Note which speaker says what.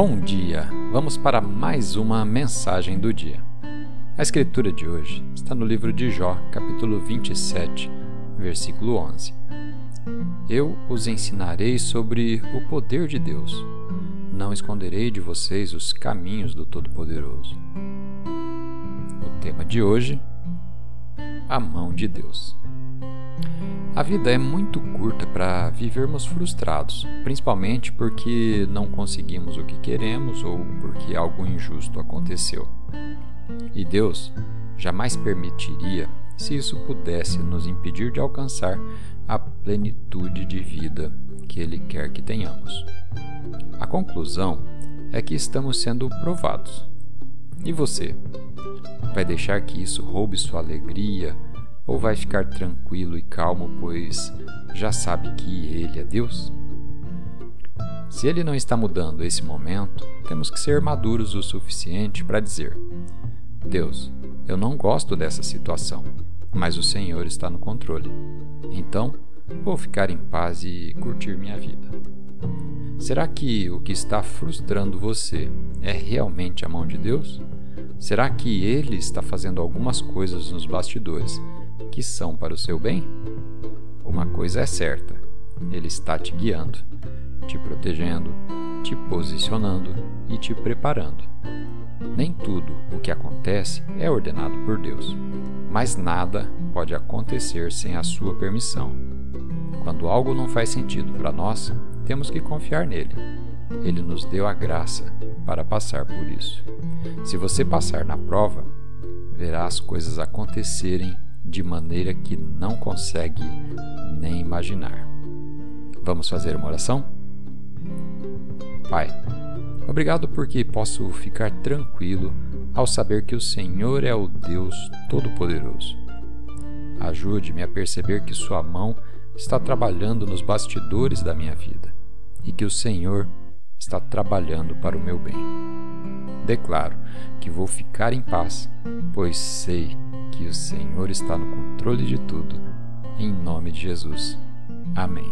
Speaker 1: Bom dia! Vamos para mais uma mensagem do dia. A escritura de hoje está no livro de Jó, capítulo 27, versículo 11. Eu os ensinarei sobre o poder de Deus. Não esconderei de vocês os caminhos do Todo-Poderoso. O tema de hoje: a mão de Deus. A vida é muito curta para vivermos frustrados, principalmente porque não conseguimos o que queremos ou porque algo injusto aconteceu. E Deus jamais permitiria se isso pudesse nos impedir de alcançar a plenitude de vida que Ele quer que tenhamos. A conclusão é que estamos sendo provados. E você? Vai deixar que isso roube sua alegria? Ou vai ficar tranquilo e calmo, pois já sabe que Ele é Deus? Se Ele não está mudando esse momento, temos que ser maduros o suficiente para dizer: Deus, eu não gosto dessa situação, mas o Senhor está no controle. Então, vou ficar em paz e curtir minha vida. Será que o que está frustrando você é realmente a mão de Deus? Será que Ele está fazendo algumas coisas nos bastidores que são para o seu bem? Uma coisa é certa: Ele está te guiando, te protegendo, te posicionando e te preparando. Nem tudo o que acontece é ordenado por Deus, mas nada pode acontecer sem a sua permissão. Quando algo não faz sentido para nós, temos que confiar nele. Ele nos deu a graça para passar por isso. Se você passar na prova, verá as coisas acontecerem de maneira que não consegue nem imaginar. Vamos fazer uma oração? Pai, obrigado porque posso ficar tranquilo ao saber que o Senhor é o Deus Todo-Poderoso. Ajude-me a perceber que Sua mão está trabalhando nos bastidores da minha vida e que o Senhor está trabalhando para o meu bem. Declaro que vou ficar em paz, pois sei que o Senhor está no controle de tudo. Em nome de Jesus. Amém.